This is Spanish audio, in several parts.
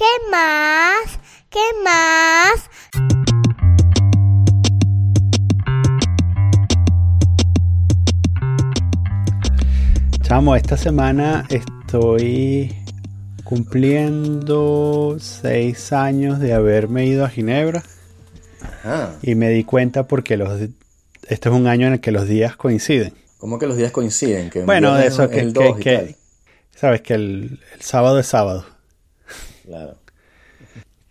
¿Qué más? ¿Qué más? Chamo, esta semana estoy cumpliendo seis años de haberme ido a Ginebra. Ajá. Y me di cuenta porque los, este es un año en el que los días coinciden. ¿Cómo que los días coinciden? Que Bueno, de eso es que, el que- 2 y que- sabes que el, el sábado es sábado. Claro.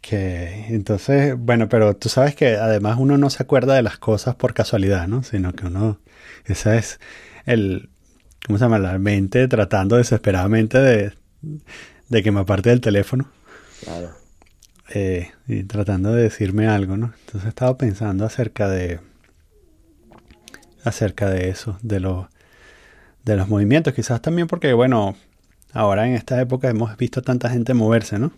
Que entonces, bueno, pero tú sabes que además uno no se acuerda de las cosas por casualidad, ¿no? Sino que uno, esa es el, ¿cómo se llama? La mente tratando desesperadamente de, de que me aparte del teléfono Claro. eh, y tratando de decirme algo, ¿no? Entonces he estado pensando acerca de, acerca de eso, de los, de los movimientos, quizás también porque, bueno, ahora en esta época hemos visto tanta gente moverse, ¿no?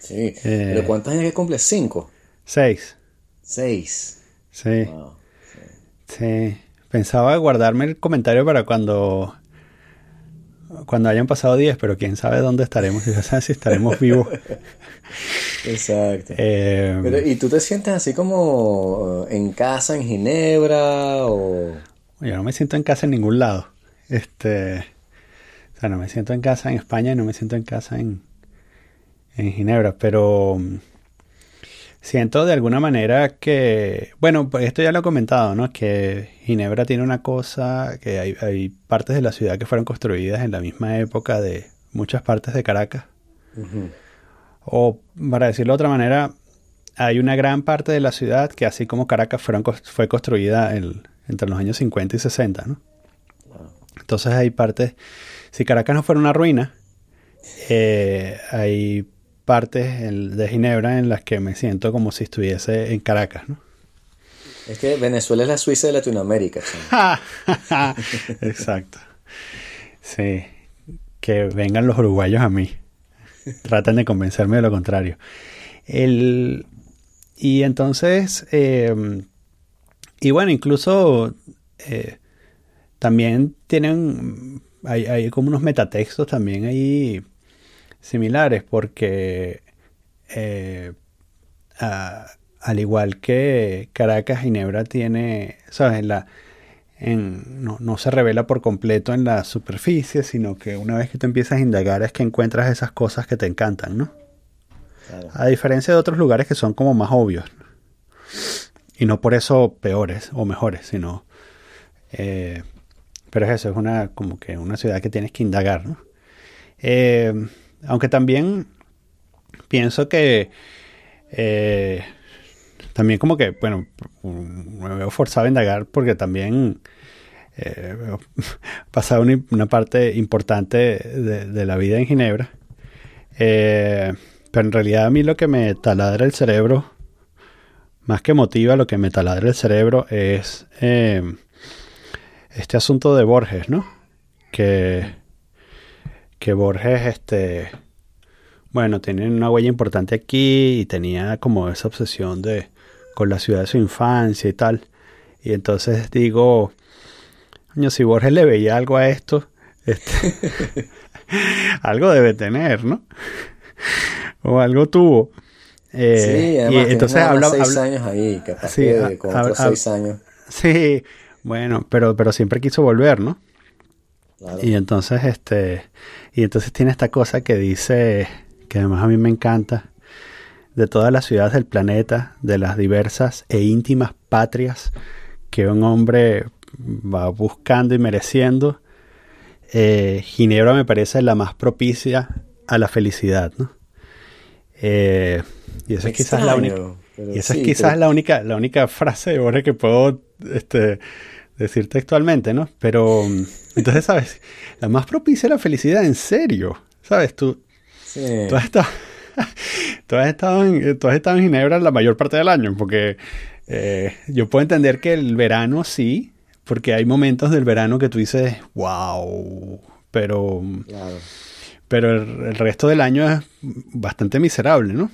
Sí. Eh. ¿Pero cuántos años que cumple? ¿Cinco? Seis. Seis. Sí. Wow. Sí, pensaba guardarme el comentario para cuando cuando hayan pasado 10, pero quién sabe dónde estaremos, quién sabe si estaremos vivos. Exacto. Eh, Pero, ¿y tú te sientes así como eh, en casa en Ginebra o...? yo no me siento en casa en ningún lado. Este, o sea, no me siento en casa en España y no me siento en casa en, en Ginebra, pero mm, siento de alguna manera que, bueno, pues esto ya lo he comentado, ¿no? Que Ginebra tiene una cosa, que hay, hay partes de la ciudad que fueron construidas en la misma época de muchas partes de Caracas. O para decirlo de otra manera, hay una gran parte de la ciudad que así como Caracas fueron, fue construida el- entre los años 50 y 60, ¿no? Entonces hay partes, si Caracas no fuera una ruina, eh, hay partes en- de Ginebra en las que me siento como si estuviese en Caracas, ¿no? Es que Venezuela es la Suiza de Latinoamérica. Exacto. Sí, que vengan los uruguayos a mí. Tratan de convencerme de lo contrario. El, y entonces, eh, y bueno, incluso eh, también tienen, hay, hay como unos metatextos también ahí similares, porque eh, a- al igual que Caracas, Ginebra tiene, ¿sabes? En la, en- no, no se revela por completo en la superficie, sino que una vez que tú empiezas a indagar es que encuentras esas cosas que te encantan, ¿no? Claro. A diferencia de otros lugares que son como más obvios. Y no por eso peores o mejores, sino... eh, pero es eso, es una como que una ciudad que tienes que indagar, ¿no? Eh, aunque también pienso que... eh, también como que, bueno, me veo forzado a indagar porque también eh, pasado una, parte importante de, de la vida en Ginebra. Eh, pero en realidad a mí lo que me taladra el cerebro, más que motiva, lo que me taladra el cerebro es eh, este asunto de Borges, ¿no? Que, que Borges, este, bueno, tiene una huella importante aquí y tenía como esa obsesión de con la ciudad de su infancia y tal. Y entonces digo, coño, si Borges le veía algo a esto, este, algo debe tener, ¿no? o algo tuvo. Eh, sí, y además entonces habla, más seis habla- años ahí, capaz Sí, que con ha- otros ha- seis años. Sí, bueno, pero, pero siempre quiso volver, ¿no? Claro. Y entonces, este, y entonces tiene esta cosa que dice, que además a mí me encanta, de todas las ciudades del planeta, de las diversas e íntimas patrias que un hombre va buscando y mereciendo, eh, Ginebra me parece la más propicia a la felicidad, ¿no? Eh, y eso es quizás la única, Extraño, pero y esa sí, es quizás pero- la única, la única frase de Borges que puedo este, decir textualmente, ¿no? Pero mm, entonces, ¿sabes? La más propicia a la felicidad, en serio. ¿Sabes? Tú, Sí. tú has estado, tú has estado en, tú has estado en Ginebra la mayor parte del año, porque eh, yo puedo entender que el verano sí, porque hay momentos del verano que tú dices, wow, pero, Claro. pero el, el resto del año es bastante miserable, ¿no?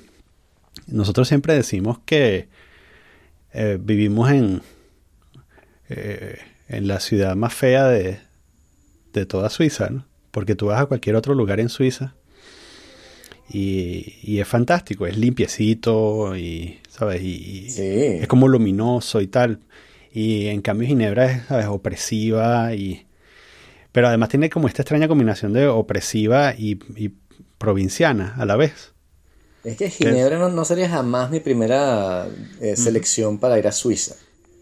Nosotros siempre decimos que eh, vivimos en, eh, en la ciudad más fea de, de toda Suiza, ¿no? Porque tú vas a cualquier otro lugar en Suiza Y, y es fantástico, es limpiecito y, ¿sabes? Y, Sí. es como luminoso y tal. Y en cambio Ginebra es, ¿sabes? Opresiva y... Pero además tiene como esta extraña combinación de opresiva y, y provinciana a la vez. Es que Ginebra no, no sería jamás mi primera eh, selección para ir a Suiza.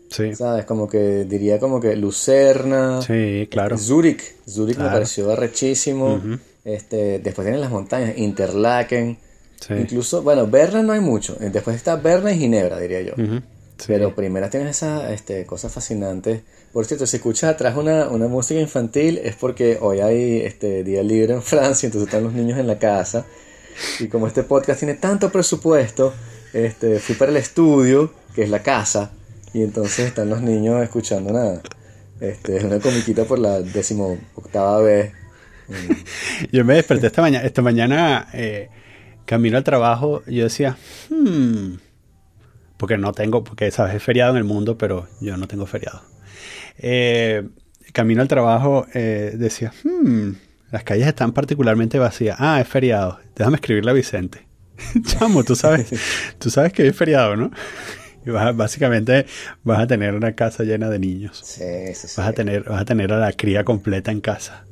Sí, ¿Sabes? Como que diría como que Lucerna, sí, claro. Zurich. Zurich me pareció arrechísimo. este, después tienen las montañas, Interlaken. Sí. Incluso, bueno, Berna no hay mucho. Eh, Después está Berna y Ginebra, diría yo. Sí. Pero primero tienes esas este, cosas fascinantes. Por cierto, si escuchas atrás una, una música infantil es porque hoy hay este día libre en Francia, entonces están los niños en la casa. Y como este podcast tiene tanto presupuesto, este, fui para el estudio, que es la casa, y entonces están los niños escuchando una, este, una comiquita por la décimo octava vez. Yo me desperté esta mañana, esta mañana eh, camino al trabajo, yo decía, hmm, porque no tengo, porque sabes, es feriado en el mundo, pero yo no tengo feriado. Eh, camino al trabajo, eh, decía, hmm, las calles están particularmente vacías. Ah, es feriado. Déjame escribirle a Vicente. Chamo, tú sabes, tú sabes que es feriado, ¿no? Y vas a- básicamente vas a tener una casa llena de niños. Sí, sí, sí. Vas a tener, vas a tener a la cría completa en casa.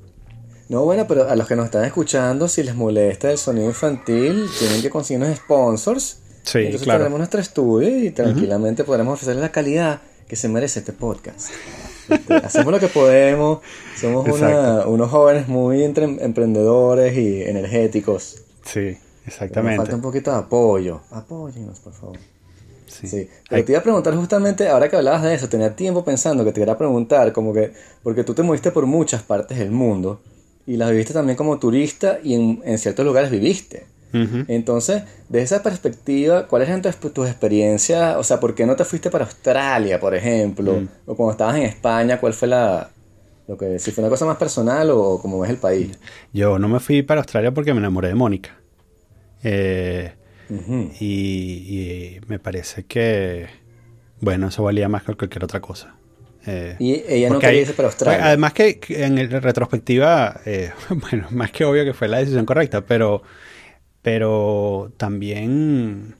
No, bueno, pero a los que nos están escuchando, si les molesta el sonido infantil, tienen que conseguirnos sponsors. Sí, Entonces claro. tenemos nuestro estudio y tranquilamente podremos ofrecerles la calidad que se merece este podcast. Este, hacemos lo que podemos, somos una- unos jóvenes muy entre- emprendedores y energéticos. Sí, Pero Nos exactamente. falta un poquito de apoyo. Apóyennos, por favor. Sí. Sí, pero te iba a preguntar justamente, ahora que hablabas de eso, tenía tiempo pensando que te quería preguntar, como que, porque tú te moviste por muchas partes del mundo y las viviste también como turista y en, en ciertos lugares viviste. Entonces, de esa perspectiva, ¿cuáles eran tus, tus experiencias? O sea, ¿por qué no te fuiste para Australia, por ejemplo? Mm. O cuando estabas en España, ¿cuál fue la... Lo que, si fue una cosa más personal o como ves el país? Yo no me fui para Australia porque me enamoré de Mónica. Eh, Y, y me parece que, bueno, eso valía más que cualquier otra cosa. Eh, Y ella no quería irse para Australia. Además que en el- retrospectiva, eh, bueno, más que obvio que fue la decisión correcta, pero, pero también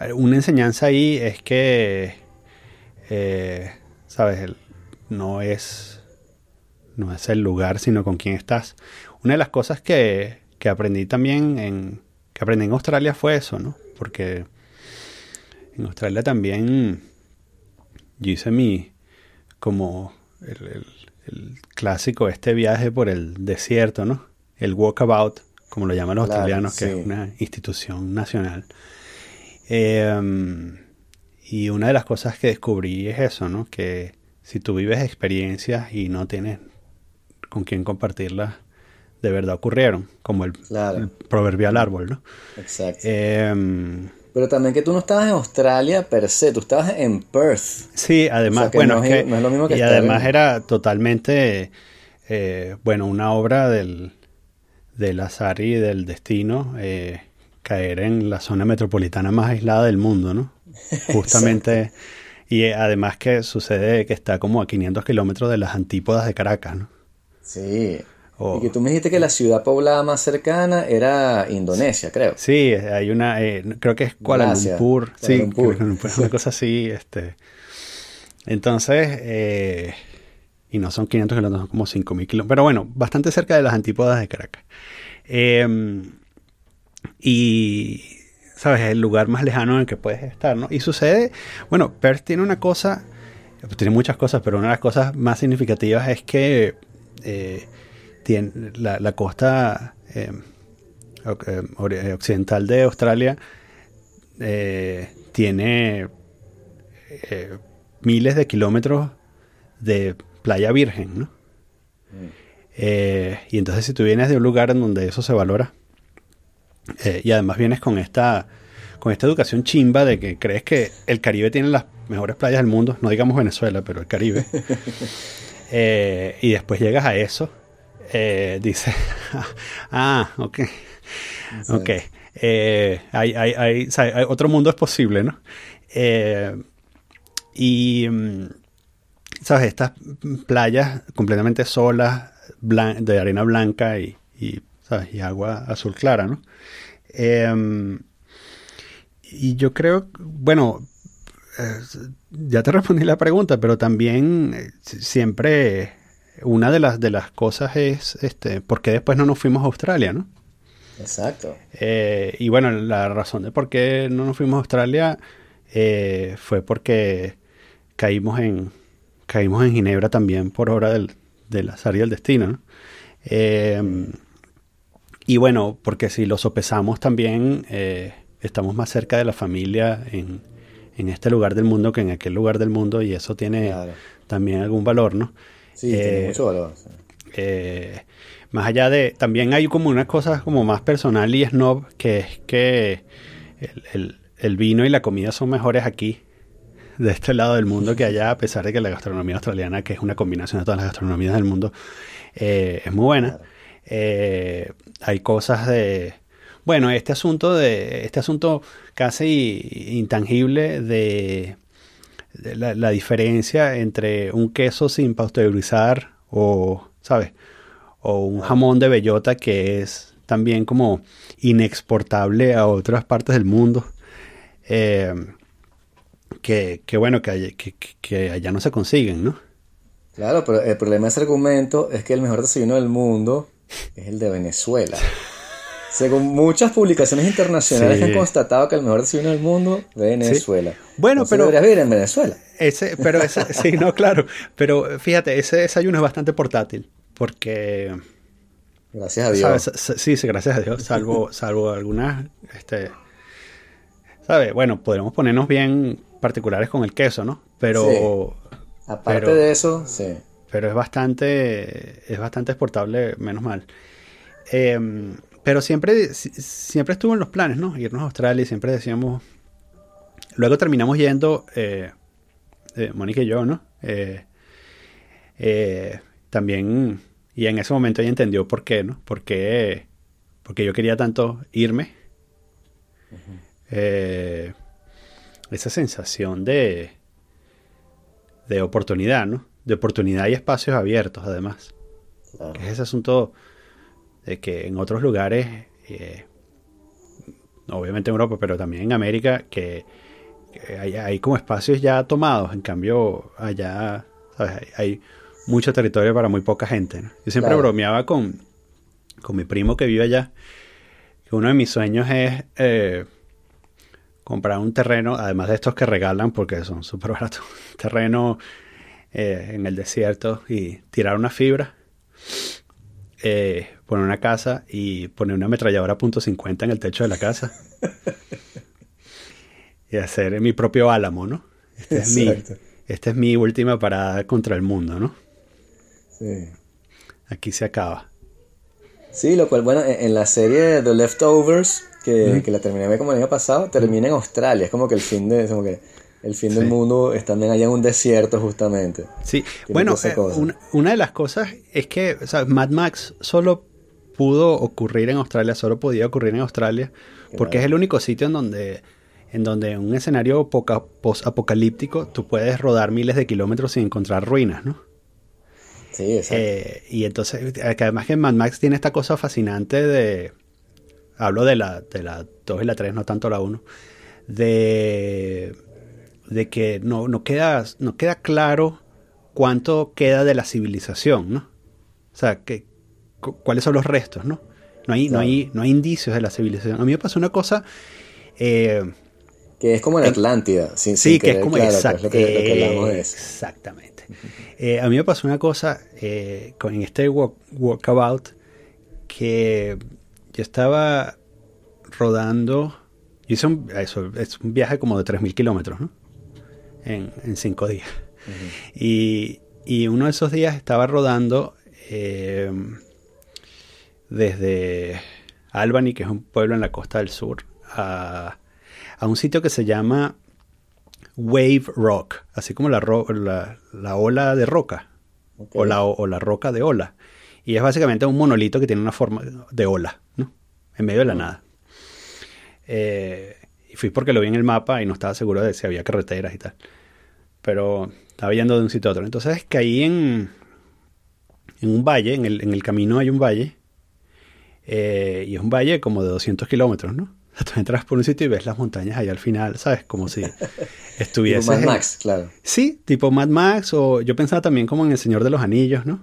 eh, una enseñanza ahí es que, eh, sabes, no es, no es el lugar, sino con quién estás. Una de las cosas que, que aprendí también en, que aprendí en Australia fue eso, ¿no? Porque en Australia también yo hice mi, como el, el- el clásico este viaje por el desierto, ¿no? El walkabout, como lo llaman los Claro, australianos, que sí. es una institución nacional. Eh, y una de las cosas que descubrí es eso, ¿no? Que si tú vives experiencias y no tienes con quién compartirlas, de verdad ocurrieron, como el, Claro. el proverbial árbol, ¿no? Exacto. Eh, Pero también que tú no estabas en Australia per se, tú estabas en Perth. Sí, además, O sea, que bueno, no es es- que, no es lo mismo que y además en- era totalmente, eh, bueno, una obra del, del azar y del destino, eh, caer en la zona metropolitana más aislada del mundo, ¿no? Justamente, y eh, además que sucede que está como a 500 kilómetros de las antípodas de Caracas, ¿no? Sí. O- Y que tú me dijiste que la ciudad poblada más cercana era Indonesia, creo. Sí, hay una, eh, creo que es Kuala Lumpur, Kuala sí. Kuala Lumpur, una cosa así, este. Entonces, eh, y no son 500 kilómetros, son como 5.000 kilómetros, pero bueno, bastante cerca de las antípodas de Caracas. Eh, y, ¿sabes? Es el lugar más lejano en el que puedes estar, ¿no? Y sucede, bueno, Perth tiene una cosa, tiene muchas cosas, pero una de las cosas más significativas es que eh, tiene la, la costa eh, eh, eh, occidental de Australia eh, tiene eh, miles de kilómetros de playa virgen, ¿no? Eh, y entonces si tú vienes de un lugar en donde eso se valora y además vienes con esta con esta educación chimba de que crees que el Caribe tiene las mejores playas del mundo, no digamos Venezuela, pero el Caribe, eh, y después llegas a eso, eh, dices, ah, ok, ok, eh, hay, hay, hay, o sea, hay- otro mundo es posible, ¿no? Eh, y, mm, ¿sabes? Estas playas completamente solas, de arena blanca y, y, ¿sabes? y agua azul clara, ¿no? Em, y yo creo, bueno, ya te respondí la pregunta, pero también siempre una de las, de las cosas es, este, ¿por qué después no nos fuimos a Australia, no? Exacto. Eh, y bueno, la razón de por qué no nos fuimos a Australia fue porque caímos en, caímos en Ginebra también por hora del, del azar y del destino, ¿no? Em, y bueno, porque si lo sopesamos también, estamos más cerca de la familia en, en este lugar del mundo que en aquel lugar del mundo y eso tiene también algún valor, ¿no? Sí, tiene eh, mucho valor. Eh, más allá de, también hay como unas cosas como más personal y snob, que es que el, vino y la comida son mejores aquí, de este lado del mundo, que allá, a pesar de que la gastronomía australiana, que es una combinación de todas las gastronomías del mundo, eh, es muy buena. hay cosas de bueno, este asunto de este asunto casi intangible de, la, diferencia entre un queso sin pasteurizar o, ¿sabes? O un jamón de bellota que es también como inexportable a otras partes del mundo. Eh, que, bueno, que, que, allá no se consiguen, ¿no? Claro, pero el problema de ese argumento es que el mejor desayuno del mundo es el de Venezuela. Según muchas publicaciones internacionales han constatado que el mejor desayuno del mundo es Venezuela. Bueno, pero deberías vivir en Venezuela. Ese, pero ese, sí, no, claro. Pero fíjate, ese desayuno es bastante portátil porque gracias a Dios. Sí, sí, gracias a Dios, salvo salvo algunas este ¿sabes? Bueno, podremos ponernos bien particulares con el queso, ¿no? Pero aparte de eso, sí. Pero es bastante es bastante exportable, menos mal. Eh, pero siempre, siempre estuvo en los planes, ¿no? Irnos a Australia y siempre decíamos... Luego terminamos yendo, eh, eh, Mónica y yo, ¿no? Eh, también, y en ese momento ella entendió por qué, ¿no? Porque, porque yo quería tanto irme. esa sensación de, de oportunidad, ¿no? De oportunidad y espacios abiertos, además. Que es ese asunto de que en otros lugares, eh, obviamente en Europa, pero también en América, que, hay, como espacios ya tomados, en cambio allá Hay, mucho territorio para muy poca gente. Yo siempre bromeaba con, con mi primo que vive allá, que uno de mis sueños es... Eh, comprar un terreno, además de estos que regalan porque son súper baratos, terreno eh, en el desierto y tirar una fibra eh, poner una casa y poner una ametralladora .50 en el techo de la casa. y hacer mi propio álamo, ¿no? Este es mi, esta es mi última parada contra el mundo, ¿no? Sí. Aquí se acaba. Sí, lo cual, bueno, en la serie The Leftovers, que, que la terminé como el año pasado, termina en Australia. Es como que el fin de. Como que el fin del mundo es también allá en un desierto justamente. Sí, bueno, eh, una, de las cosas es que Mad Max solo pudo ocurrir en Australia, solo podía ocurrir en Australia, porque es el único sitio en donde en donde en un escenario post-apocalíptico tú puedes rodar miles de kilómetros sin encontrar ruinas, ¿no? Sí, exacto. Eh, y entonces, además que Mad Max tiene esta cosa fascinante de... Hablo de la, de la 2 y la 3, no tanto la 1. De de que no, no, queda, no queda claro cuánto queda de la civilización, ¿no? O sea, que, cuáles son los restos, ¿no? No hay, no, hay, no hay indicios de la civilización. A mí me pasó una cosa... Eh, que es como en Atlántida. sí, que es como exactamente. Eh, a mí me pasó una cosa eh, con, en este walkabout que yo estaba rodando. Yo hice un, eso, es un viaje como de 3.000 kilómetros, ¿no? en, cinco días. y, uno de esos días estaba rodando eh, desde Albany, que es un pueblo en la costa del sur, a, un sitio que se llama Wave Rock, así como la, la, ola de roca, o, la, o la roca de ola. Y es básicamente un monolito que tiene una forma de ola, ¿no? En medio de la nada. Eh, y fui porque lo vi en el mapa y no estaba seguro de si había carreteras y tal. Pero estaba yendo de un sitio a otro. Entonces caí en, en un valle, en el, en el camino hay un valle. Eh, y es un valle como de 200 kilómetros, ¿no? Tú entras por un sitio y ves las montañas ahí al final, ¿sabes? Como si estuviese... tipo Mad Max, claro. Sí, tipo Mad Max o yo pensaba también como en El Señor de los Anillos, ¿no?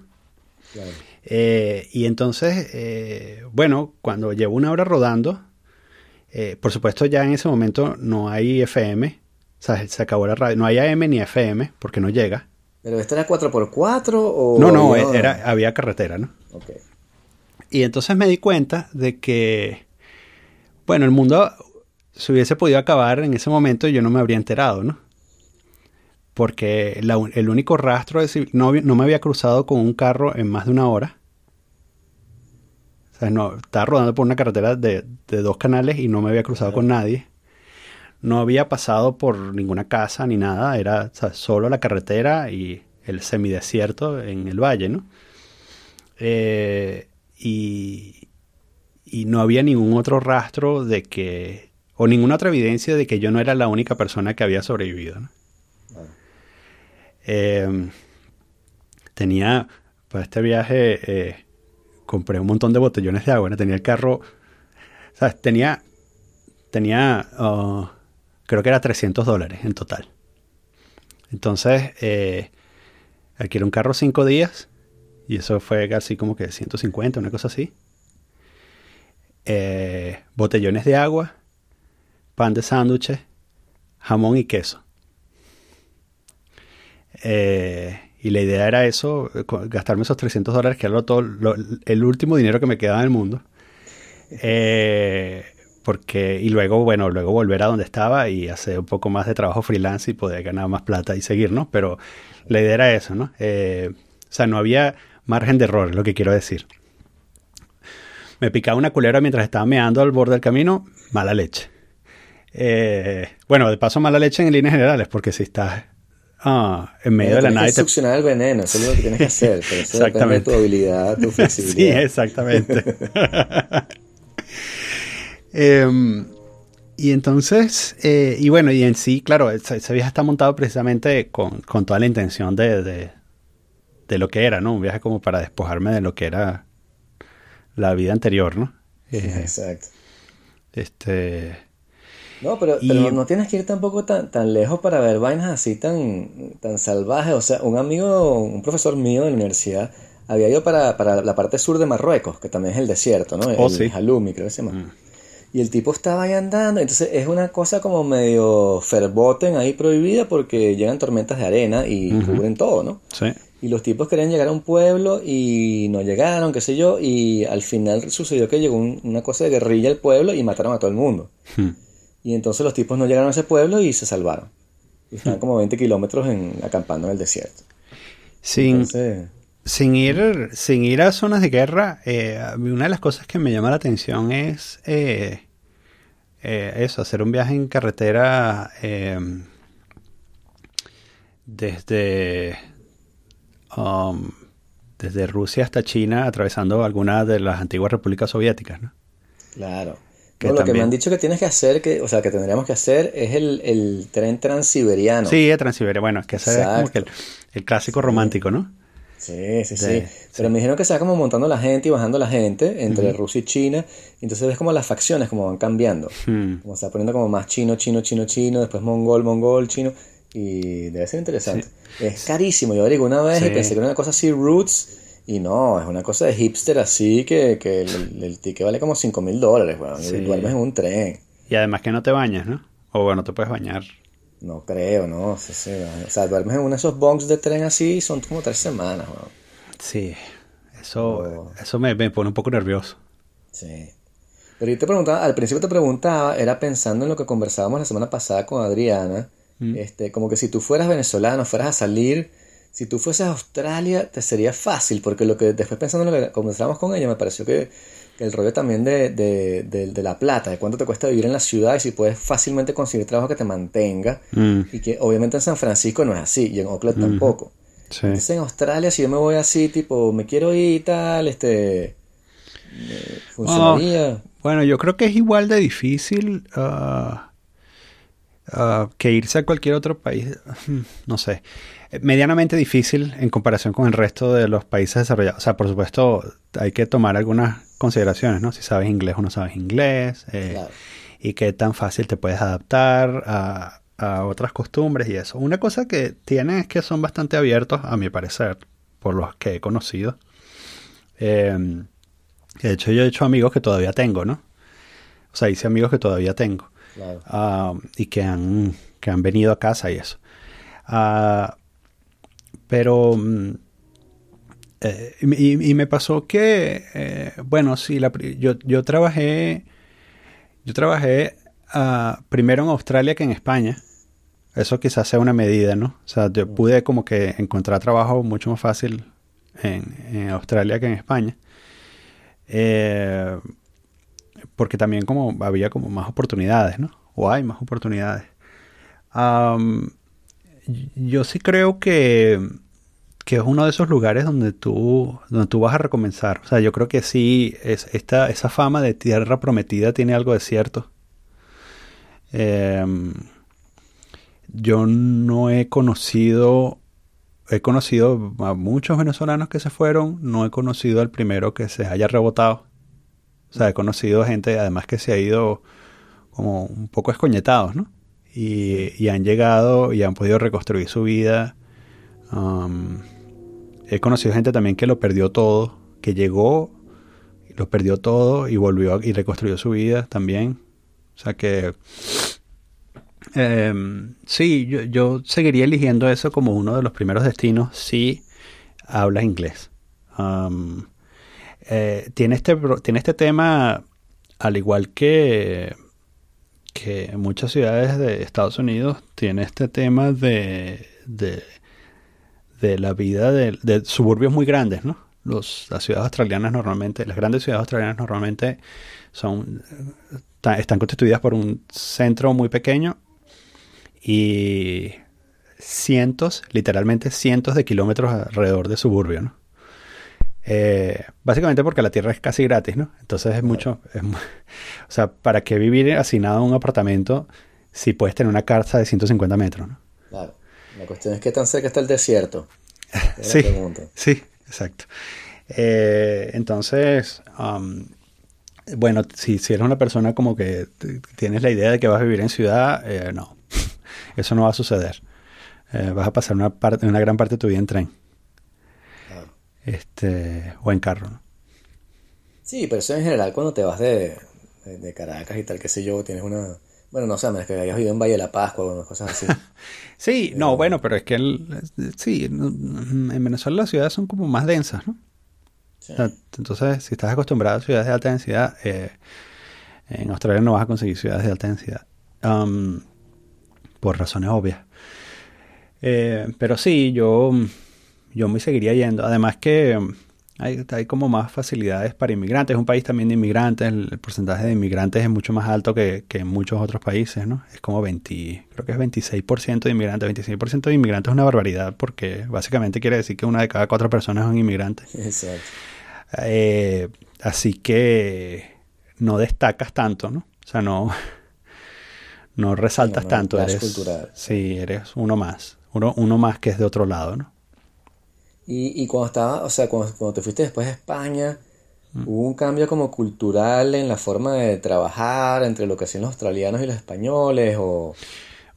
Claro. Eh, y entonces, eh, bueno, cuando llevo una hora rodando, eh, por supuesto ya en ese momento no hay FM, o sea, se acabó la radio, no hay AM ni FM porque no llega. ¿Pero esto era 4x4 o...? No, no, era, había carretera, ¿no? Ok. Y entonces me di cuenta de que, bueno, el mundo se hubiese podido acabar en ese momento y yo no me habría enterado, ¿no? Porque la- el único rastro de no, no me había cruzado con un carro en más de una hora. O sea, no, estaba rodando por una carretera de, de dos canales y no me había cruzado con nadie. No había pasado por ninguna casa ni nada, era o sea, solo la carretera y el semidesierto en el valle, ¿no? Eh, y, y no había ningún otro rastro de que, o ninguna otra evidencia de que yo no era la única persona que había sobrevivido. ¿no? Eh, tenía, para este viaje, eh, compré un montón de botellones de agua. ¿no? Tenía el carro, ¿sabes? Tenía, tenía, ah, creo que era 300 dólares en total. Entonces, eh, un carro cinco días y eso fue casi como que 150, una cosa así. Eh, botellones de agua, pan de sándwiches, jamón y queso. Eh, y la idea era eso, gastarme esos 300 dólares, que era todo, lo- el último dinero que me quedaba en el mundo. Eh, porque, y luego, bueno, luego volver a donde estaba y hacer un poco más de trabajo freelance y poder ganar más plata y seguir, ¿no? Pero la idea era eso, ¿no? Eh, o sea, no había margen de error, es lo que quiero decir. Me picaba una culebra mientras estaba meando al borde del camino, mala leche. Eh, bueno, de paso mala leche en líneas generales, porque si estás ah, en medio de la Tienes nada que succionar el veneno, eso es lo que tienes que hacer. Pero eso depende de tu Exactamente. habilidad, tu Sí, flexibilidad. exactamente. Em, y entonces, eh, y bueno, y en sí, claro, ese, ese viaje está montado precisamente con, con toda la intención de, de, de lo que era, ¿no? Un viaje como para despojarme de lo que era la vida anterior, ¿no? Eh, Exacto. este, No, pero, Y- pero no tienes que ir tampoco tan, tan lejos para ver vainas así tan, tan salvajes. O sea, un amigo, un profesor mío de la universidad, había ido para, para la parte sur de Marruecos, que también es el desierto, ¿no? Oh, el sí. Halumi, creo que se llama. Y el tipo estaba ahí andando, entonces es una cosa como medio ferboten ahí prohibida porque llegan tormentas de arena y cubren todo, ¿no? sí. Y los tipos querían llegar a un pueblo y no llegaron, qué sé yo, y al final sucedió que llegó un- una cosa de guerrilla al pueblo y mataron a todo el mundo. Hmm. Y entonces los tipos no llegaron a ese pueblo y se salvaron. Y estaban como 20 kilómetros en, acampando en el desierto. Sin, Entonces, Sin ir, sin ir a zonas de guerra, eh, una de las cosas que me llama la atención es eh, eh, eso, hacer un viaje en carretera desde, um, desde Rusia hasta China, atravesando algunas de las antiguas repúblicas soviéticas, ¿no? claro. Que No, lo que me han dicho que tienes que hacer, que, o sea, que tendríamos que hacer es el, el tren transiberiano. Sí, de Transiberia. Bueno, es que ese es como que el, el clásico romántico, ¿no? Sí, sí, sí. Pero me dijeron que se va como montando la gente y bajando la gente entre Rusia y China. Entonces ves como las facciones como van cambiando. Hmm. Como se va poniendo como más chino, chino, chino, chino, después mongol, mongol, chino. Y debe ser interesante. Es carísimo. Yo averigué una vez y pensé que era una cosa así roots. Y no, es una cosa de hipster así que, que el, el ticket vale como 5 mil dólares, weón. Sí. Y duermes en un tren. Y además que no te bañas, ¿no? O bueno, te puedes bañar. No creo, no. Sí, sí, o sea, duermes en uno de esos bunks de tren así y son como tres semanas, weón. Sí, eso, Oh. eso me, me pone un poco nervioso. Sí. Pero yo te preguntaba, al principio te preguntaba, era pensando en lo que conversábamos la semana pasada con Adriana, este, como que si tú fueras venezolano, fueras a salir, si tú fueses a Australia, te sería fácil, porque lo que después pensando en lo que conversábamos con ella, me pareció que, que el rollo también de, de, de, de la plata, de cuánto te cuesta vivir en la ciudad y si puedes fácilmente conseguir trabajo que te mantenga, Mm, y que obviamente en San Francisco no es así, y en Oakland tampoco. sí. Entonces en Australia, si yo me voy así, tipo, me quiero ir y tal, este, eh, funcionaría. Bueno, yo creo que es igual de difícil. ah, ah, que irse a cualquier otro país, mm, no sé, medianamente difícil en comparación con el resto de los países desarrollados. O sea, por supuesto, hay que tomar algunas consideraciones, ¿no? Si sabes inglés o no sabes inglés, eh, y qué tan fácil te puedes adaptar a, otras costumbres y eso. Una cosa que tienen es que son bastante abiertos, a mi parecer, por los que he conocido. Eh, de hecho, yo he hecho amigos que todavía tengo, ¿no? O sea, hice amigos que todavía tengo. Ah, y que han, que han venido a casa y eso. Ah, pero... Mm, eh, y, me pasó que, eh, bueno, sí, yo, yo trabajé, yo trabajé ah, primero en Australia que en España. Eso quizás sea una medida, ¿no? O sea, yo pude como que encontrar trabajo mucho más fácil en, en Australia que en España. Eh, porque también como había como más oportunidades, ¿no? O hay más oportunidades. yo sí creo que, que, es uno de esos lugares donde tú, donde tú vas a recomenzar. O sea, yo creo que sí, es, esta, esa fama de tierra prometida tiene algo de cierto. Em, yo no he conocido, he conocido a muchos venezolanos que se fueron, no he conocido al primero que se haya rebotado. O sea, he conocido gente además que se ha ido como un poco escoñetados, ¿no? Y, han llegado y han podido reconstruir su vida. Um, he conocido gente también que lo perdió todo, que llegó, lo perdió todo y volvió y reconstruyó su vida también. O sea que em, sí, yo, yo, seguiría eligiendo eso como uno de los primeros destinos si hablas inglés. Um, eh, tiene, este, tiene este tema, al igual que, que muchas ciudades de Estados Unidos, tiene este tema de, de, la vida de, suburbios muy grandes, ¿no? Los, las ciudades australianas normalmente, las grandes ciudades australianas normalmente son, están constituidas por un centro muy pequeño y cientos, literalmente cientos de kilómetros alrededor de suburbio, ¿no? Eh, básicamente porque la tierra es casi gratis, ¿no? Entonces es mucho, o sea, ¿para qué vivir asignado en un apartamento si puedes tener una casa de 150 metros, ¿no? Claro. La cuestión es qué tan cerca está el desierto. sí, sí, exacto. Eh, entonces, um, bueno, si, si eres una persona como que tienes la idea de que vas a vivir en ciudad, eh, no, eso no va a suceder. vas a pasar una, parte, una gran parte de tu vida en tren este, o en carro. ¿no? Sí, pero eso en general cuando te vas de, Caracas y tal, qué sé yo, tienes una... Bueno, no sé, es que hayas vivido en Valle de la Pascua o cosas así. sí, no, bueno, pero es que el, sí, en Venezuela las ciudades son como más densas, ¿no? entonces, si estás acostumbrado a ciudades de alta densidad, eh, en Australia no vas a conseguir ciudades de alta densidad. Um, por razones obvias. Eh, pero sí, yo yo me seguiría yendo. Además que um, hay, hay, como más facilidades para inmigrantes. Es un país también de inmigrantes. El, porcentaje de inmigrantes es mucho más alto que, en muchos otros países, ¿no? Es como 20, creo que es 26% de inmigrantes. 26% de inmigrantes es una barbaridad porque básicamente quiere decir que una de cada cuatro personas es un inmigrante. Exacto. Eh, así que no destacas tanto, ¿no? O sea, no, no resaltas tanto. Eres, cultural. Sí, eres uno más. Uno, uno más que es de otro lado, ¿no? Y, y cuando estaba, o sea, cuando, te fuiste después a España, mm. hubo un cambio como cultural en la forma de trabajar entre lo que hacían los australianos y los españoles, o...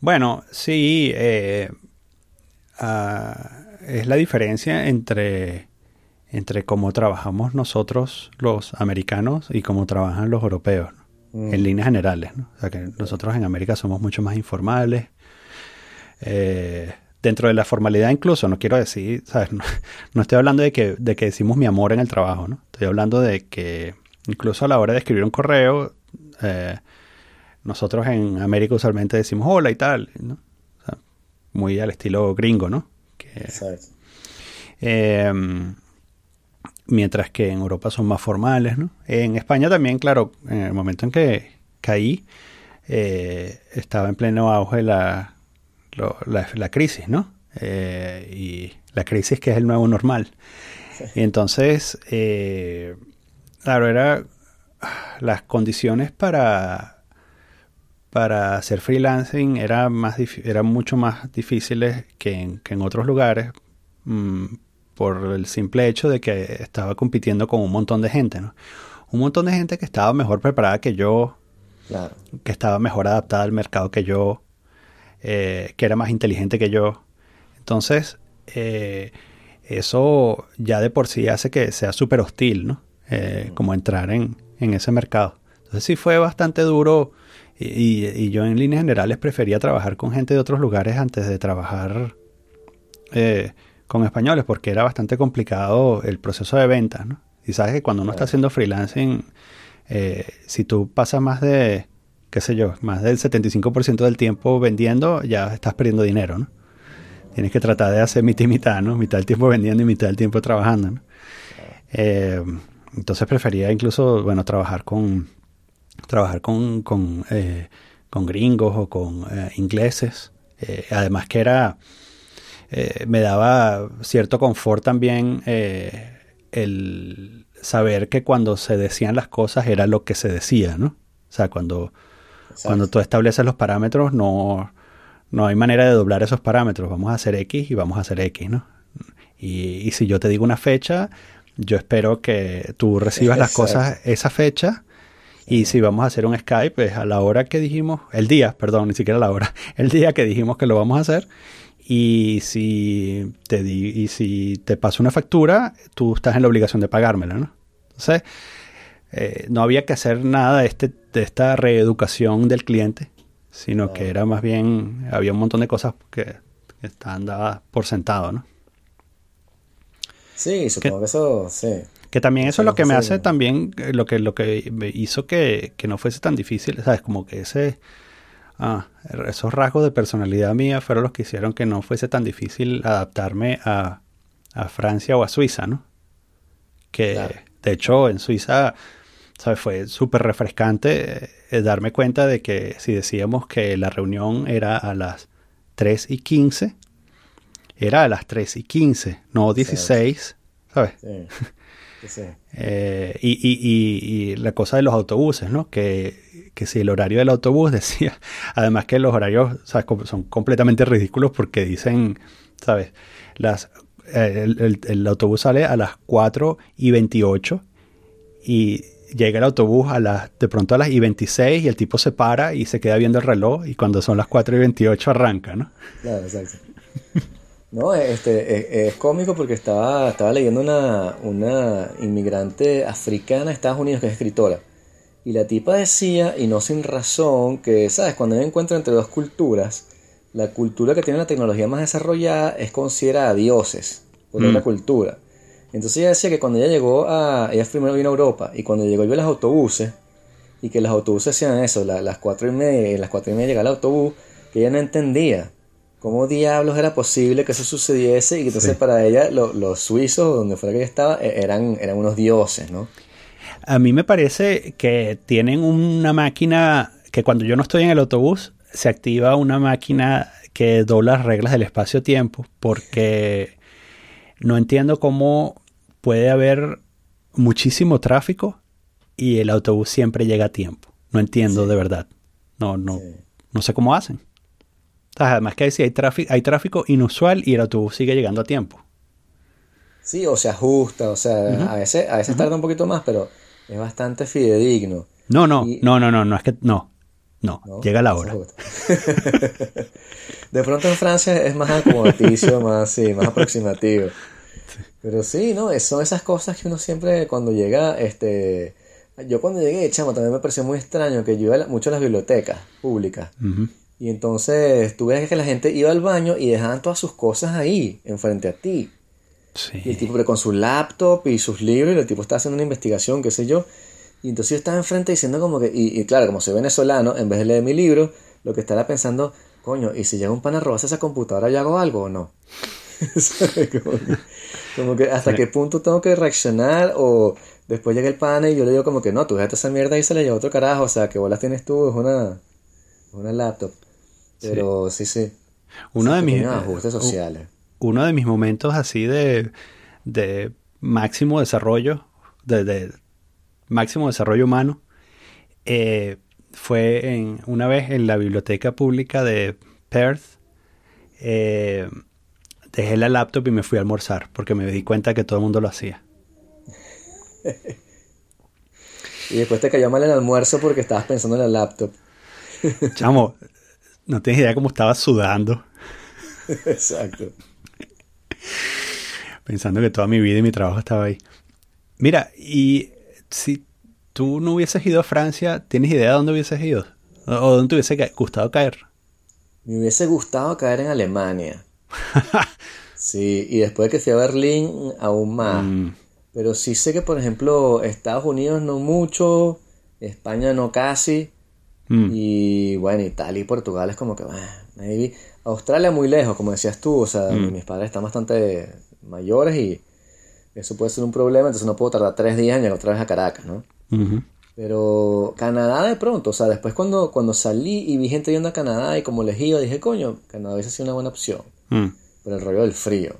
Bueno, sí, eh, ah, es la diferencia entre, entre cómo trabajamos nosotros los americanos y cómo trabajan los europeos, en mm. líneas generales. ¿no? O sea que nosotros en América somos mucho más informales. Eh, dentro de la formalidad incluso, no quiero decir, ¿sabes? No, estoy hablando de que, de que decimos mi amor en el trabajo, ¿no? Estoy hablando de que incluso a la hora de escribir un correo, eh, nosotros en América usualmente decimos hola y tal, ¿no? O sea, muy al estilo gringo, ¿no? Em, mientras que en Europa son más formales, ¿no? En España también, claro, en el momento en que caí, eh, estaba en pleno auge la la, crisis, ¿no? Eh, y la crisis que es el nuevo normal. Y entonces, eh, claro, era las condiciones para, para hacer freelancing era, más era mucho más difíciles que en, que en otros lugares mm, por el simple hecho de que estaba compitiendo con un montón de gente, ¿no? Un montón de gente que estaba mejor preparada que yo, que estaba mejor adaptada al mercado que yo, eh, que era más inteligente que yo. Entonces, eh, eso ya de por sí hace que sea súper hostil, ¿no? Eh, como entrar en, en, ese mercado. Entonces sí fue bastante duro y, y, yo en líneas generales prefería trabajar con gente de otros lugares antes de trabajar con españoles porque era bastante complicado el proceso de venta, ¿no? Y sabes que cuando uno está haciendo freelancing, si tú pasas más de, qué sé yo, más del 75% del tiempo vendiendo, ya estás perdiendo dinero, ¿no? tienes que tratar de hacer mitad y mitad, ¿no? Mitad del tiempo vendiendo y mitad del tiempo trabajando, ¿no? Eh, entonces prefería incluso, bueno, trabajar con, trabajar con, con, eh, gringos o con eh, ingleses. además que era, me daba cierto confort también el saber que cuando se decían las cosas era lo que se decía, ¿no? O sea, cuando, cuando tú estableces los parámetros no no hay manera de doblar esos parámetros. Vamos a hacer X y vamos a hacer X, ¿no? Y, si yo te digo una fecha, yo espero que tú recibas las cosas esa fecha. Y si vamos a hacer un Skype, pues a la hora que dijimos, el día, perdón, ni siquiera la hora, el día que dijimos que lo vamos a hacer. Y si te, di, y si te paso una factura, tú estás en la obligación de pagármela, ¿no? Entonces, eh, no había que hacer nada de, este, de esta reeducación del cliente sino que era más bien, había un montón de cosas que, estaban dadas por sentado, ¿no? Sí, supongo que, eso, sí. Que también eso es lo que me hace también, eh, lo que, lo que me hizo que, no fuese tan difícil, ¿sabes? Como que ese, ah, esos rasgos de personalidad mía fueron los que hicieron que no fuese tan difícil adaptarme a, Francia o a Suiza, ¿no? Que de hecho en Suiza ¿sabes? Fue súper refrescante eh, darme cuenta de que si decíamos que la reunión era a las 3 y 15, era a las 3 y 15, no 16, ¿sabes? Sí. Eh, y, y, y, la cosa de los autobuses, ¿no? Que, que, si el horario del autobús decía, además que los horarios ¿sabes? son completamente ridículos porque dicen, ¿sabes? Las, eh, el, el, el, autobús sale a las 4 y 28 y llega el autobús a las, de pronto a las y 26 y el tipo se para y se queda viendo el reloj y cuando son las 4 y 28 arranca, ¿no? Claro, exacto. No, este, es, cómico porque estaba, estaba leyendo una, una inmigrante africana de Estados Unidos que es escritora. Y la tipa decía, y no sin razón, que, ¿sabes? Cuando hay encuentro entre dos culturas, la cultura que tiene la tecnología más desarrollada es considerada dioses por mm. cultura. Entonces ella decía que cuando ella llegó a. Ella primero vino a Europa y cuando llegó y vio los autobuses y que los autobuses hacían eso, las cuatro y media, y las cuatro y media llegaba el autobús, que ella no entendía cómo diablos era posible que eso sucediese y que entonces para ella los suizos, donde fuera que ella estaba, e, eran, eran unos dioses, ¿no? A mí me parece que tienen una máquina que cuando yo no estoy en el autobús se activa una máquina que dobla las reglas del espacio-tiempo porque no entiendo cómo puede haber muchísimo tráfico y el autobús siempre llega a tiempo. No entiendo de verdad. No, no, no sé cómo hacen. además que si hay tráfico, hay tráfico inusual y el autobús sigue llegando a tiempo. Sí, o se ajusta, o sea, a veces, a veces tarda un poquito más, pero es bastante fidedigno. No, no, no, no, no, no, es que no, no, llega la hora. de pronto en Francia es más acomodaticio, más, sí, más aproximativo. Pero sí, ¿no? Son esas cosas que uno siempre cuando llega, este... Yo cuando llegué, chamo, también me pareció muy extraño que yo iba mucho a las bibliotecas públicas. Y entonces tú ves que la gente iba al baño y dejaban todas sus cosas ahí, enfrente a ti. Sí. Y el tipo con su laptop y sus libros, y el tipo estaba haciendo una investigación, qué sé yo. Y entonces yo estaba enfrente diciendo como que, y, claro, como soy venezolano, en vez de leer mi libro, lo que estaba pensando, coño, ¿y si llega un pan a robarse esa computadora, yo hago algo o no? como, que, hasta qué punto tengo que reaccionar o después llega el pana y yo le digo como que no, tú dejaste esa mierda y se le lleva otro carajo, o sea, que bolas tienes tú, es una, una laptop. Pero sí, sí. Uno de mis ajustes sociales. Uno de mis momentos así de, de máximo desarrollo, de, máximo desarrollo humano, eh, fue en, una vez en la biblioteca pública de Perth. Eh, dejé la laptop y me fui a almorzar porque me di cuenta que todo el mundo lo hacía. y después te cayó mal el almuerzo porque estabas pensando en la laptop. Chamo, no tienes idea cómo estaba sudando. Exacto. Pensando que toda mi vida y mi trabajo estaba ahí. Mira, y si tú no hubieses ido a Francia, ¿tienes idea de dónde hubieses ido? ¿O dónde te hubiese gustado caer? Me hubiese gustado caer en Alemania. sí, y después de que fui a Berlín, aún más. Mm. Pero sí sé que, por ejemplo, Estados Unidos no mucho, España no casi. Mm. Y bueno, Italia y Portugal es como que, maybe. Australia muy lejos, como decías tú, o sea, Mm. mis padres están bastante mayores y eso puede ser un problema, entonces no puedo tardar tres días en llegar otra vez a Caracas, ¿no? Pero Canadá de pronto, o sea, después cuando, cuando salí y vi gente yendo a Canadá y como les iba, dije, coño, Canadá hubiese sido una buena opción. Mm. Pero el rollo del frío.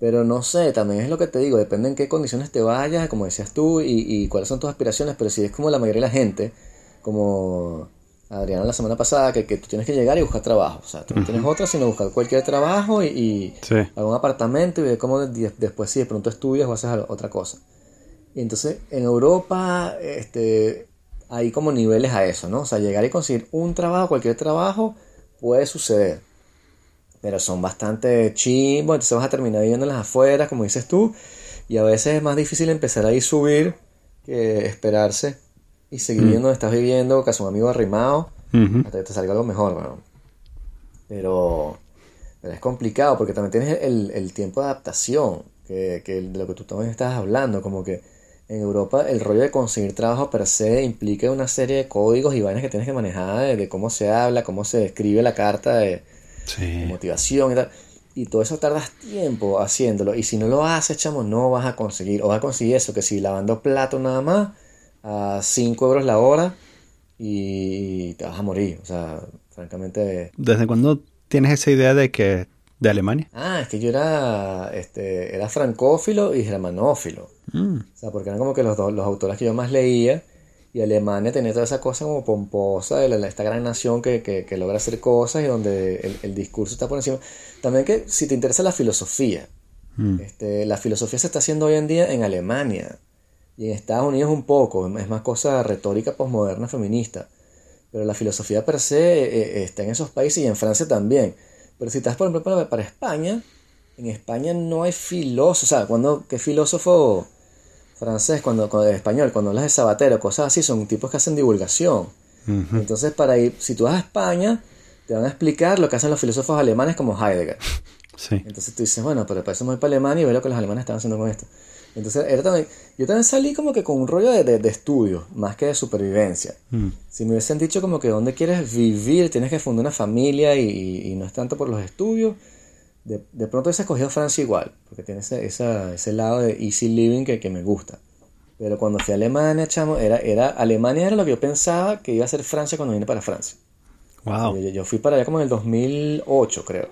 Pero no sé, también es lo que te digo, depende en qué condiciones te vayas, como decías tú, y, y cuáles son tus aspiraciones, pero si es como la mayoría de la gente, como Adriana la semana pasada, que, que tú tienes que llegar y buscar trabajo. O sea, tú no tienes otra sino buscar cualquier trabajo y, y Sí. algún apartamento y ver cómo de- después si de pronto estudias o haces otra cosa. Y entonces en Europa este, hay como niveles a eso, ¿no? O sea, llegar y conseguir un trabajo, cualquier trabajo, puede suceder. Pero son bastante chimbos, entonces vas a terminar viviendo en las afueras, como dices tú. Y a veces es más difícil empezar ahí subir que esperarse y seguir viviendo donde estás viviendo, casi un amigo arrimado, hasta que te salga algo mejor, weón. Pero, pero es complicado porque también tienes el, el tiempo de adaptación, que, que de lo que tú también estás hablando, como que en Europa el rollo de conseguir trabajo per se implica una serie de códigos y vainas que tienes que manejar, de, de cómo se habla, cómo se escribe la carta de, de motivación y tal. Y todo eso tardas tiempo haciéndolo. Y si no lo haces, chamo, no vas a conseguir. O vas a conseguir eso, que si lavando plato nada más, a 5 euros la hora, y te vas a morir. O sea, francamente. ¿Desde cuándo tienes esa idea de que de Alemania? Ah, es que yo era, este, era francófilo y germanófilo. Mm. O sea, porque eran como que los dos, los autores que yo más leía. Y Alemania tenía toda esa cosa como pomposa de la- esta gran nación que, que- que logra hacer cosas y donde el, el discurso está por encima. También que si te interesa la filosofía, Mm. este, la filosofía se está haciendo hoy en día en Alemania y en Estados Unidos un poco, es más cosa retórica posmoderna feminista. Pero la filosofía per se eh, eh, está en esos países y en Francia también. Pero si estás, por ejemplo, para, para España, en España no hay filósofos. O sea, cuando, ¿qué filósofo francés, cuando, cuando español, cuando hablas de Sabatero, cosas así, son tipos que hacen divulgación. Entonces, para ir, si tú vas a España, te van a explicar lo que hacen los filósofos alemanes como Heidegger. Sí. Entonces tú dices, bueno, pero para eso me voy para Alemania y veo lo que los alemanes estaban haciendo con esto. Entonces, era también, yo también salí como que con un rollo de, de, de estudio, más que de supervivencia. Mm. Si me hubiesen dicho como que dónde quieres vivir, tienes que fundar una familia y- y no es tanto por los estudios, de, de pronto hubiese escogido Francia igual, porque tiene ese, esa- ese lado de easy living que, que me gusta. Pero cuando fui a Alemania, chamo, era, era, Alemania era lo que yo pensaba que iba a ser Francia cuando vine para Francia. Wow. Yo, yo fui para allá como en el 2008, creo.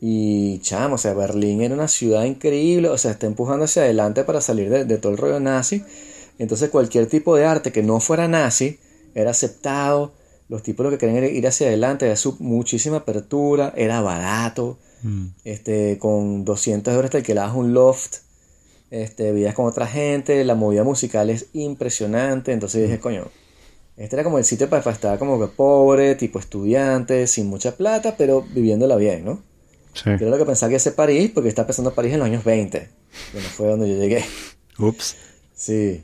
Y chamo, o sea, Berlín era una ciudad increíble, o sea, está empujando hacia adelante para salir de, de todo el rollo nazi. Entonces cualquier tipo de arte que no fuera nazi era aceptado. Los tipos lo que querían era ir hacia adelante, había su- muchísima apertura, era barato. Mm. Este, con 200 euros te alquilabas un loft, este, vivías con otra gente, la movida musical es impresionante. Entonces dije, coño, este era como el sitio para, para estar como que pobre, tipo estudiante, sin mucha plata, pero viviéndola bien, ¿no? Sí. Era lo que pensaba que ese París, porque estaba pensando París en los años 20, que no fue donde yo llegué. Ups. Sí.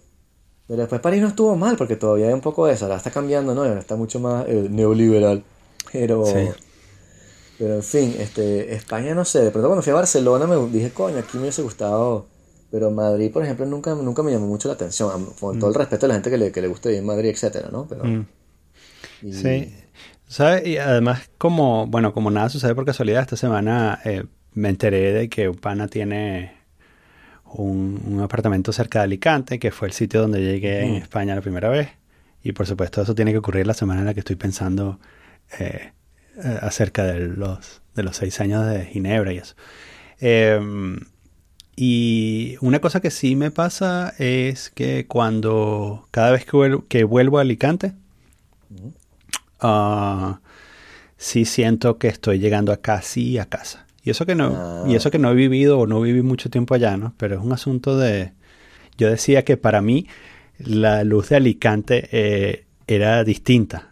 Pero después París no estuvo mal, porque todavía hay un poco de eso. Ahora está cambiando, ¿no? Ahora está mucho más eh, neoliberal. Pero, Sí. Pero en fin, este, España no sé. De pronto cuando fui a Barcelona me dije, coño, aquí me hubiese gustado. Pero Madrid, por ejemplo, nunca, nunca me llamó mucho la atención. Con todo el respeto a la gente que le, que le gusta vivir en Madrid, etcétera, ¿no? Pero, Mm. y- Sí. ¿Sabes? Y además, como, bueno, como nada sucede por casualidad, esta semana eh, me enteré de que Upana tiene un, un apartamento cerca de Alicante, que fue el sitio donde llegué en Ujú. España la primera vez. Y por supuesto, eso tiene que ocurrir la semana en la que estoy pensando eh, eh, acerca de los, de los seis años de Ginebra y eso. Em, y una cosa que sí me pasa es que cuando cada vez que vuelvo, que vuelvo a Alicante, ah, sí siento que estoy llegando a casi a casa. Y eso que no, y eso que no he vivido o no viví mucho tiempo allá, ¿no? Pero es un asunto de. Yo decía que para mí la luz de Alicante eh, era distinta.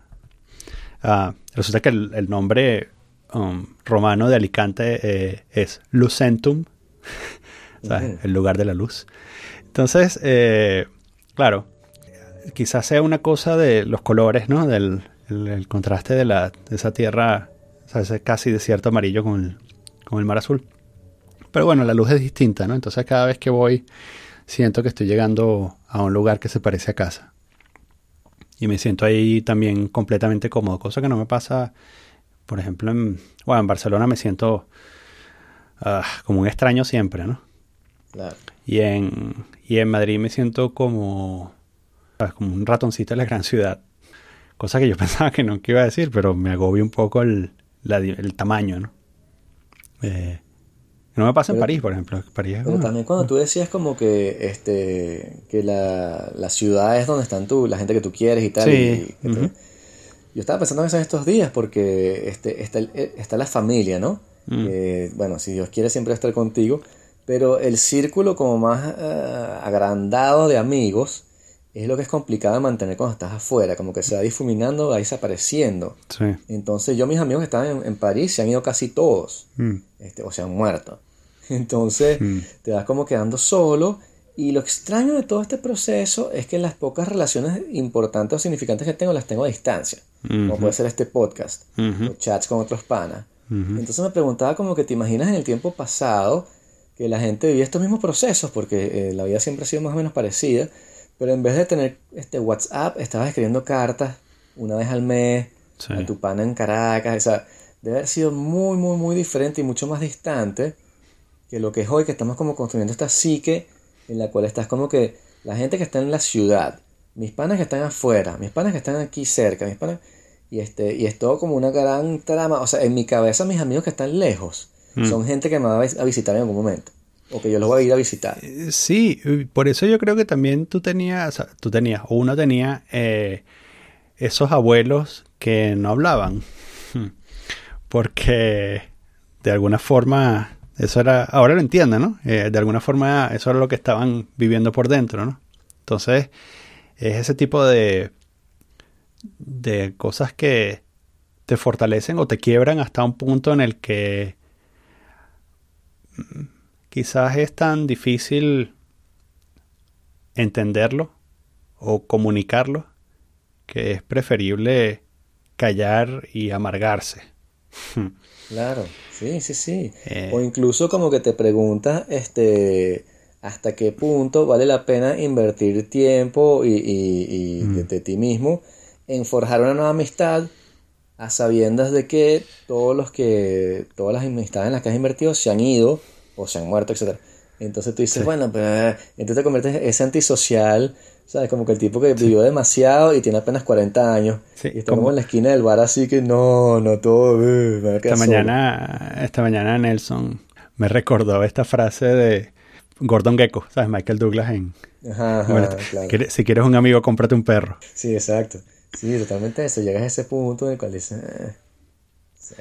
Ah, resulta que el, nombre um, romano de Alicante eh, es Lucentum, el lugar de la luz. Entonces, eh, claro, quizás sea una cosa de los colores, ¿no? Del el, contraste de, la, de esa tierra, ese casi desierto amarillo con el, con el mar azul. Pero bueno, la luz es distinta, ¿no? Entonces cada vez que voy siento que estoy llegando a un lugar que se parece a casa. Y me siento ahí también completamente cómodo, cosa que no me pasa, por ejemplo, en, bueno, en Barcelona me siento ah, como un extraño siempre, ¿no? Claro. Y en, y en Madrid me siento como, como un ratoncito de la gran ciudad. Cosa que yo pensaba que no iba a decir, pero me agobia un poco el, el tamaño, ¿no? Eh, no me pasa en París, por ejemplo. París pero también cuando tú decías como que este que la, la, ciudad es donde están tú, la gente que tú quieres y tal. Y, Yo estaba pensando en eso estos días porque este, está, está la familia, ¿no? Mm. bueno, si Dios quiere siempre estar contigo, pero el círculo como más eh, agrandado de amigos es lo que es complicado de mantener cuando estás afuera, como que se va difuminando, va desapareciendo. Entonces yo mis amigos que estaban en, París se han ido casi todos, mm. este, o se han muerto. Entonces mm. te vas como quedando solo. Y lo extraño de todo este proceso es que las pocas relaciones importantes o significantes que tengo las tengo a distancia, como puede ser este podcast, chats con otros panas. Entonces me preguntaba como que te imaginas en el tiempo pasado que la gente vivía estos mismos procesos, porque eh, la vida siempre ha sido más o menos parecida, pero en vez de tener este WhatsApp, estabas escribiendo cartas una vez al mes a tu pana en Caracas. O sea, debe haber sido muy, muy, muy diferente y mucho más distante que lo que es hoy, que estamos como construyendo esta psique en la cual estás como que la gente que está en la ciudad, mis panas que están afuera, mis panas que están aquí cerca, mis panas... Y, este, y es todo como una gran trama. O sea, en mi cabeza mis amigos que están lejos mm. son gente que me va a visitar en algún momento o que yo los voy a ir a visitar. Eh, sí, por eso yo creo que también tú tenías, tú tenías, uno tenía eh, esos abuelos que no hablaban, porque de alguna forma, eso era, ahora lo entiendo, ¿no? Eh, de alguna forma eso era lo que estaban viviendo por dentro, ¿no? Entonces, es ese tipo de, de cosas que te fortalecen o te quiebran hasta un punto en el que quizás es tan difícil entenderlo o comunicarlo que es preferible callar y amargarse. Claro, sí, sí, sí. Eh. o incluso como que te preguntas, este, hasta qué punto vale la pena invertir tiempo y, mm. de, ti mismo en forjar una nueva amistad a sabiendas de que todos los que, todas las amistades en las que has invertido se han ido o se han muerto, etc. Entonces tú dices, bueno, pues entonces te conviertes en ese antisocial, ¿sabes? Como que el tipo que vivió demasiado y tiene apenas 40 años. y está como en la esquina del bar así que no, no todo. Esta, mañana, esta mañana Nelson me recordó esta frase de Gordon Gecko, ¿sabes? Michael Douglas en... Ajá, Si quieres un amigo, cómprate un perro. Sí, exacto. Sí, totalmente eso. Llegas a ese punto en el cual dices... Eh, sí.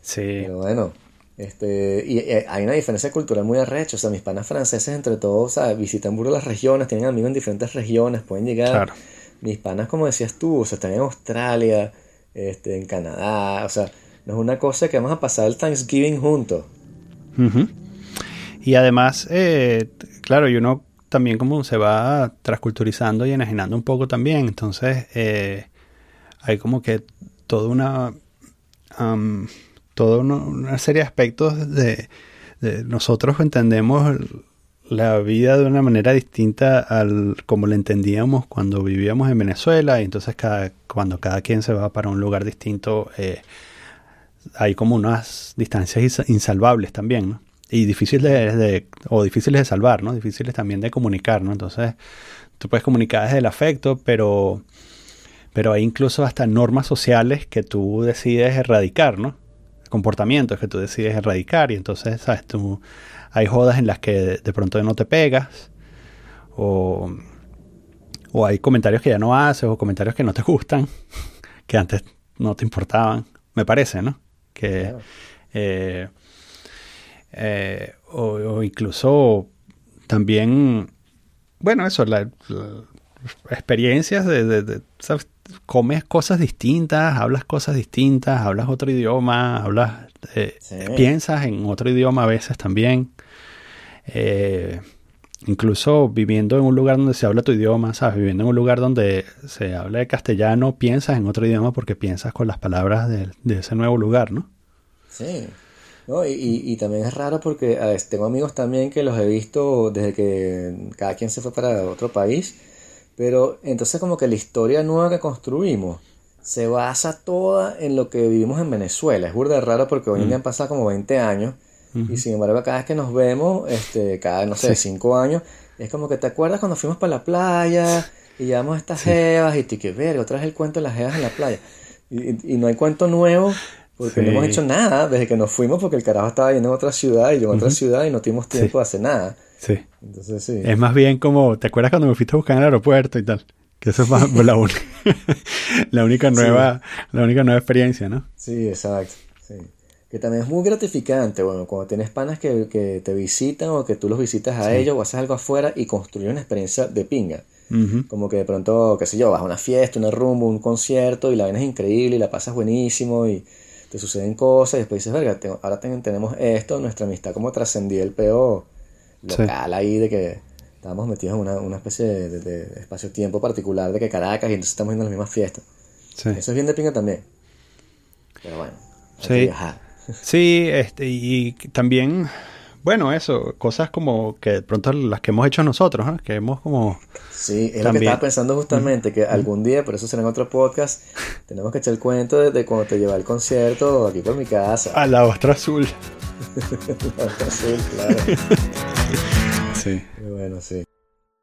sí. Pero bueno este, y, eh, hay una diferencia cultural muy arrecha. O sea, mis panas franceses, entre todos, visitan burro las regiones, tienen amigos en diferentes regiones, pueden llegar. Mis panas, como decías tú, o sea, están en Australia, este, en Canadá. O sea, no es una cosa que vamos a pasar el Thanksgiving juntos. Y además, eh, claro, y uno también como se va transculturizando y enajenando un poco también. Entonces, eh, hay como que toda una toda una, serie de aspectos de, nosotros entendemos la vida de una manera distinta al como la entendíamos cuando vivíamos en Venezuela y entonces cada, cuando cada quien se va para un lugar distinto eh, hay como unas distancias insalvables también ¿no? y difíciles de, o difíciles de salvar no difíciles también de comunicar no entonces tú puedes comunicar desde el afecto pero pero hay incluso hasta normas sociales que tú decides erradicar no comportamientos que tú decides erradicar y entonces, ¿sabes? Tú, hay jodas en las que de pronto no te pegas o, o hay comentarios que ya no haces, o comentarios que no te gustan, que antes no te importaban, me parece, ¿no? Que, Claro. eh, eh, o, o incluso también, bueno, eso, la, la- experiencias de, de- de, ¿sabes? Comes cosas distintas, hablas cosas distintas, hablas otro idioma, hablas, eh, Sí. piensas en otro idioma a veces también. Eh, incluso viviendo en un lugar donde se habla tu idioma, ¿sabes? Viviendo en un lugar donde se habla de castellano, piensas en otro idioma porque piensas con las palabras de, de ese nuevo lugar, ¿no? Sí. No, y, y- y también es raro porque a ver, tengo amigos también que los he visto desde que cada quien se fue para otro país, pero entonces como que la historia nueva que construimos se basa toda en lo que vivimos en Venezuela. Es burda raro porque hoy en día han pasado como 20 años y sin embargo cada vez que nos vemos, este, cada, no sé, 5 años, es como que te acuerdas cuando fuimos para la playa y llevamos estas jevas y te que ver, otra vez el cuento de las jevas en la playa. Y, y- no hay cuento nuevo porque no Sí. hemos hecho nada desde que nos fuimos porque el carajo estaba yendo en otra ciudad y yo en otra ciudad y no tuvimos tiempo de hacer nada. Sí. Entonces sí. Es más bien como, ¿te acuerdas cuando me fuiste a buscar en el aeropuerto y tal? Que eso es más- la, uni- la única nueva, la única nueva experiencia, ¿no? Sí, exacto. Sí. Que también es muy gratificante, bueno, cuando tienes panas que, que te visitan o que tú los visitas a ellos o haces algo afuera y construyes una experiencia de pinga. Como que de pronto, qué sé yo, vas a una fiesta, una rumba, un concierto y la vaina es increíble y la pasas buenísimo y te suceden cosas y después dices, verga, ahora ten- tenemos esto, nuestra amistad como trascendió el peo local ahí de que estábamos metidos en una, una especie de, de- de espacio-tiempo particular de que Caracas y entonces estamos yendo a las mismas fiestas. Sí. Eso es bien de pinga también. Pero bueno, Sí. Sí, este, y también, bueno, eso, cosas como que de pronto las que hemos hecho nosotros, ¿no? Que hemos como... Sí, es lo que estaba pensando justamente, que algún día, pero eso será en otro podcast, tenemos que echar el cuento de, de cuando te llevé al concierto aquí por mi casa. A la ostra azul. sí, claro. Sí. Muy bueno, sí.